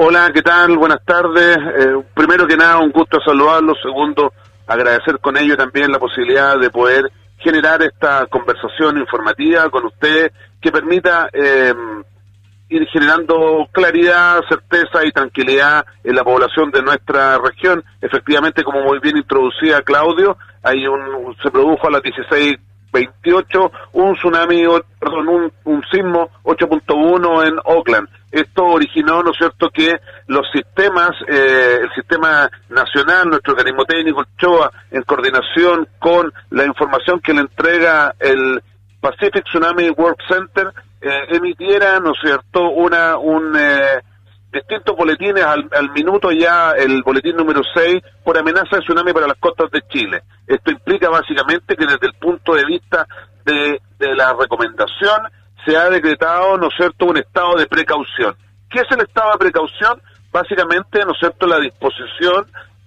Hola, ¿qué tal? Buenas tardes. Eh, primero que nada, un gusto saludarlos. Segundo, agradecer con ello también la posibilidad de poder generar esta conversación informativa con usted que permita eh, ir generando claridad, certeza y tranquilidad en la población de nuestra región. Efectivamente, como muy bien introducía Claudio, hay un, se produjo a las 16.28 un tsunami, perdón, un, un sismo 8.1 en Oakland. Esto originó, ¿no es cierto?, que los sistemas, eh, el sistema nacional, nuestro organismo técnico, el CHOA, en coordinación con la información que le entrega el Pacific Tsunami World Center, eh, emitiera, ¿no es cierto?, una, un, eh, distintos boletines al, al, minuto ya, el boletín número 6, por amenaza de tsunami para las costas de Chile. Esto implica básicamente que desde el punto de vista de, de la recomendación se ha decretado, ¿no es cierto?, un estado de precaución. ¿Qué es el estado de precaución? Básicamente, ¿no es cierto?, la disposición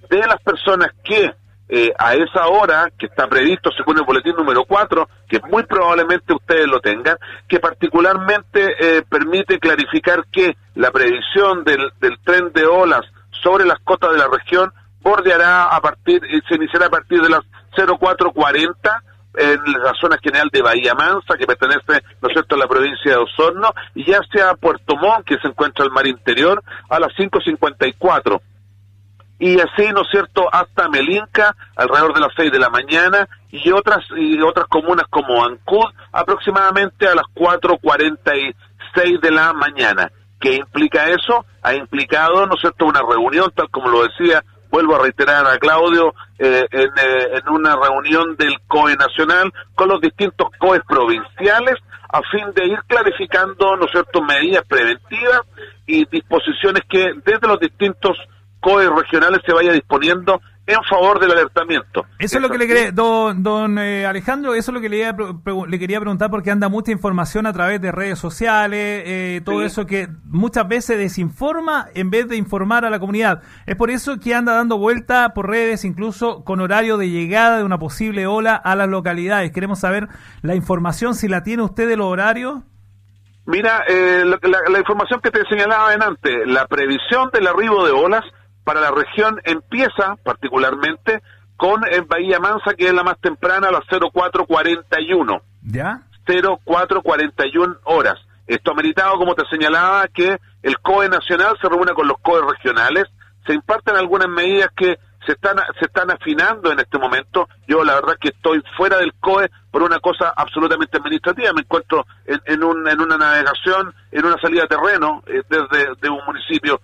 de las personas que eh, a esa hora que está previsto según el boletín número 4, que muy probablemente ustedes lo tengan, que particularmente eh, permite clarificar que la previsión del, del tren de olas sobre las costas de la región bordeará a partir, se iniciará a partir de las 0440 en la zona general de Bahía Mansa, que pertenece, ¿no cierto?, a la provincia de Osorno, y ya sea Puerto Montt, que se encuentra al mar interior, a las 5.54 y así, ¿no es cierto?, hasta Melinca, alrededor de las 6 de la mañana, y otras y otras comunas como Ancud, aproximadamente a las 4.46 de la mañana. ¿Qué implica eso? Ha implicado, ¿no es cierto?, una reunión, tal como lo decía, vuelvo a reiterar a Claudio, eh, en, eh, en una reunión del COE nacional con los distintos COEs provinciales, a fin de ir clarificando, ¿no es cierto?, medidas preventivas y disposiciones que desde los distintos COE regionales se vaya disponiendo en favor del alertamiento. Eso es lo que le quería, don, don eh, Alejandro, eso es lo que le, le, quería preguntar porque anda mucha información a través de redes sociales, eh, todo sí. eso que muchas veces desinforma en vez de informar a la comunidad. Es por eso que anda dando vuelta por redes, incluso con horario de llegada de una posible ola a las localidades. Queremos saber la información, si la tiene usted de los horarios. Mira, eh, la, la, la información que te señalaba antes, la previsión del arribo de olas para la región empieza particularmente con en Bahía Mansa, que es la más temprana, a las 0441. ¿Ya? 0441 horas. Esto ha meritado, como te señalaba, que el COE nacional se reúne con los COE regionales, se imparten algunas medidas que se están se están afinando en este momento. Yo la verdad que estoy fuera del COE por una cosa absolutamente administrativa. Me encuentro en, en, un, en una navegación, en una salida de terreno eh, desde de un municipio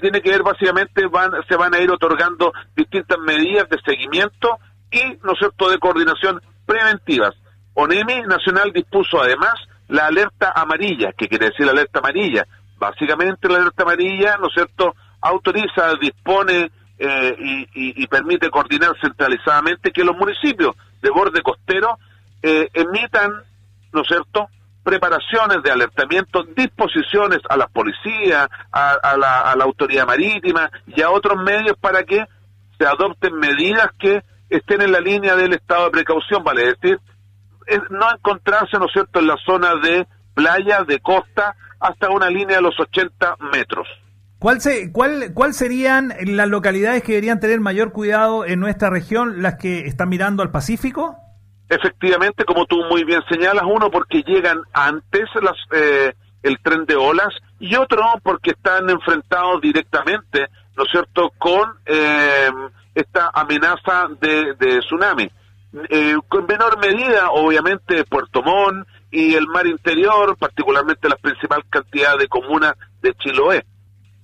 que tiene que ver básicamente van, se van a ir otorgando distintas medidas de seguimiento y, ¿no cierto?, de coordinación preventivas. ONEMI Nacional dispuso además la alerta amarilla. ¿Qué quiere decir la alerta amarilla? Básicamente la alerta amarilla, ¿no es cierto?, autoriza, dispone eh, y, y, y, permite coordinar centralizadamente que los municipios de borde costero eh, emitan, ¿no es cierto?, preparaciones de alertamiento, disposiciones a la policía, a, a la autoridad marítima y a otros medios para que se adopten medidas que estén en la línea del estado de precaución, vale decir, es no encontrarse, ¿no es cierto?, en la zona de playa, de costa, hasta una línea de los 80 metros. ¿Cuál, se, cuál, ¿Cuál serían las localidades que deberían tener mayor cuidado en nuestra región, las que están mirando al Pacífico? Efectivamente, como tú muy bien señalas, uno porque llegan antes las, eh, el tren de olas y otro porque están enfrentados directamente, ¿no es cierto?, con eh, esta amenaza de, de tsunami. Eh, con menor medida, obviamente, Puerto Montt y el mar interior, particularmente la principal cantidad de comunas de Chiloé.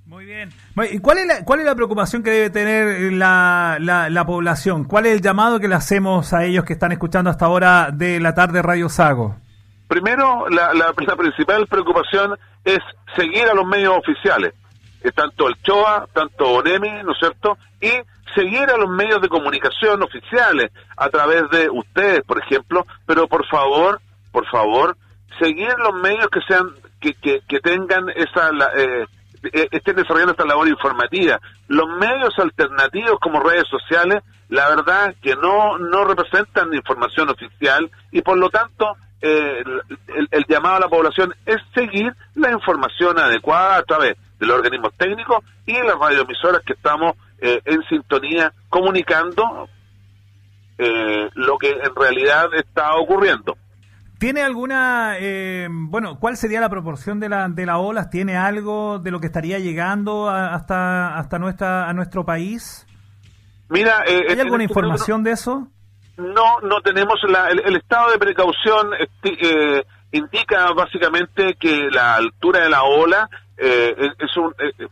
Muy bien. ¿Y cuál es la, cuál es la preocupación que debe tener la, la, la, población? ¿Cuál es el llamado que le hacemos a ellos que están escuchando hasta ahora de la tarde Radio Sago? Primero, la, la, la principal preocupación es seguir a los medios oficiales, eh, tanto el CHOA, tanto ONEMI, ¿no es cierto? Y seguir a los medios de comunicación oficiales, a través de ustedes, por ejemplo, pero por favor, por favor, seguir los medios que sean, que, que, que tengan esa... Eh, estén desarrollando esta labor informativa. Los medios alternativos como redes sociales, la verdad que no, no representan información oficial y por lo tanto eh, el, llamado a la población es seguir la información adecuada a través de los organismos técnicos y las radioemisoras que estamos eh, en sintonía comunicando eh, lo que en realidad está ocurriendo. ¿Tiene alguna, eh, bueno, cuál sería la proporción de la de las olas? ¿Tiene algo de lo que estaría llegando hasta hasta nuestra a nuestro país? Mira, ¿hay alguna este información de eso? No, no tenemos la, el, estado de precaución eh, indica básicamente que la altura de la ola eh, es, un eh,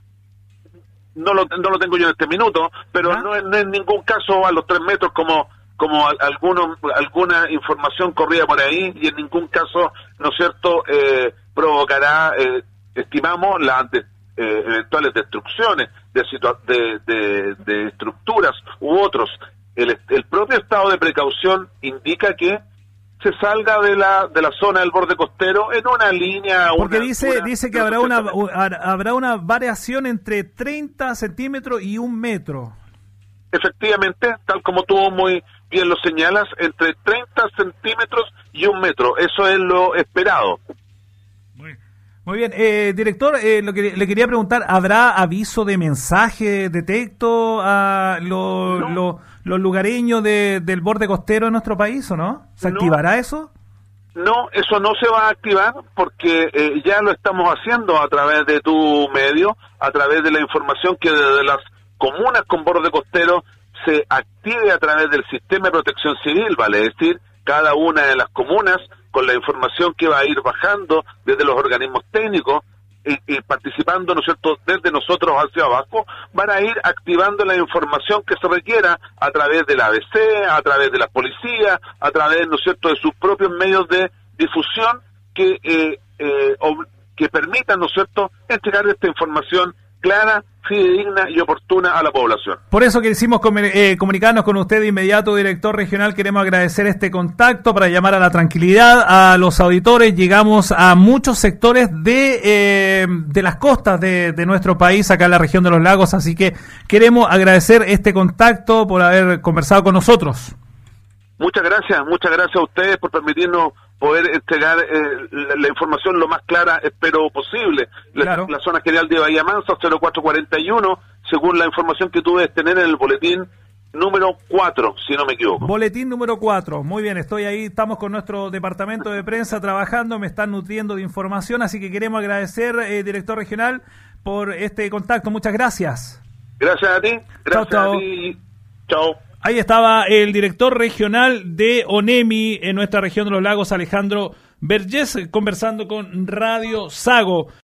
no lo, no lo tengo yo en este minuto, pero no, no en ningún caso a los tres metros como como algunos, alguna información corría por ahí y en ningún caso, ¿no es cierto?, eh, provocará, eh, estimamos, las eh, eventuales destrucciones de, de, de, estructuras u otros. El, el propio estado de precaución indica que se salga de la de la zona del borde costero en una línea porque dice dice que habrá una habrá una variación entre 30 centímetros y un metro efectivamente tal como tuvo muy bien lo señalas, entre 30 centímetros y un metro. Eso es lo esperado. Muy, bien, eh, director, eh, lo que le quería preguntar, ¿habrá aviso de mensaje de texto a los lugareños del borde costero de nuestro país o no? ¿Se activará eso? No, eso no se va a activar porque eh, ya lo estamos haciendo a través de tu medio, a través de la información que desde las comunas con borde costero se active a través del sistema de protección civil, vale decir, cada una de las comunas con la información que va a ir bajando desde los organismos técnicos y, participando, ¿no cierto?, desde nosotros hacia abajo, van a ir activando la información que se requiera a través de la ABC, a través de la policía, a través, ¿no cierto?, de sus propios medios de difusión que, eh, eh, que permitan, ¿no cierto?, entregar esta información clara, fidedigna y oportuna a la población. Por eso que hicimos eh, comunicarnos con usted de inmediato, director regional. Queremos agradecer este contacto para llamar a la tranquilidad a los auditores. Llegamos a muchos sectores de, eh, de las costas de, de, nuestro país, acá en la región de los lagos. Así que queremos agradecer este contacto por haber conversado con nosotros. Muchas gracias, muchas gracias a ustedes por permitirnos poder entregar eh, la, información lo más clara, espero posible. La, zona general de Bahía Mansa, 0441, según la información que tuve tener en el boletín número 4, si no me equivoco. Boletín número 4, muy bien, estoy ahí, estamos con nuestro departamento de prensa trabajando, me están nutriendo de información, así que queremos agradecer, eh, director regional, por este contacto. Muchas gracias. Gracias a ti. Gracias a ti. Chao. Ahí estaba el director regional de ONEMI en nuestra región de los lagos, Alejandro Vergés, conversando con Radio Sago.